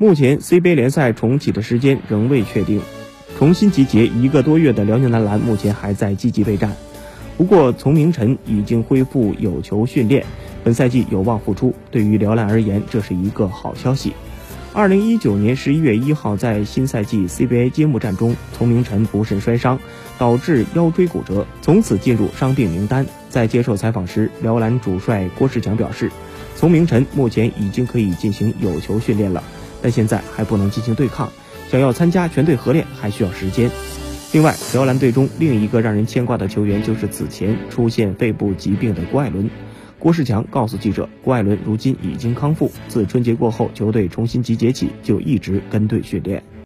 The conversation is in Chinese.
目前 CBA 联赛重启的时间仍未确定，重新集结一个多月的辽宁男篮目前还在积极备战。不过，从明晨已经恢复有球训练，本赛季有望复出。对于辽篮而言，这是一个好消息。二零一九年十一月一号，在新赛季 CBA 揭幕战中，丛明晨不慎摔伤，导致腰椎骨折，从此进入伤病名单。在接受采访时，辽篮主帅郭士强表示，丛明晨目前已经可以进行有球训练了，但现在还不能进行对抗，想要参加全队合练还需要时间。另外，辽篮队中另一个让人牵挂的球员就是此前出现肺部疾病的郭艾伦。郭士强告诉记者，郭艾伦如今已经康复，自春节过后球队重新集结起就一直跟队训练。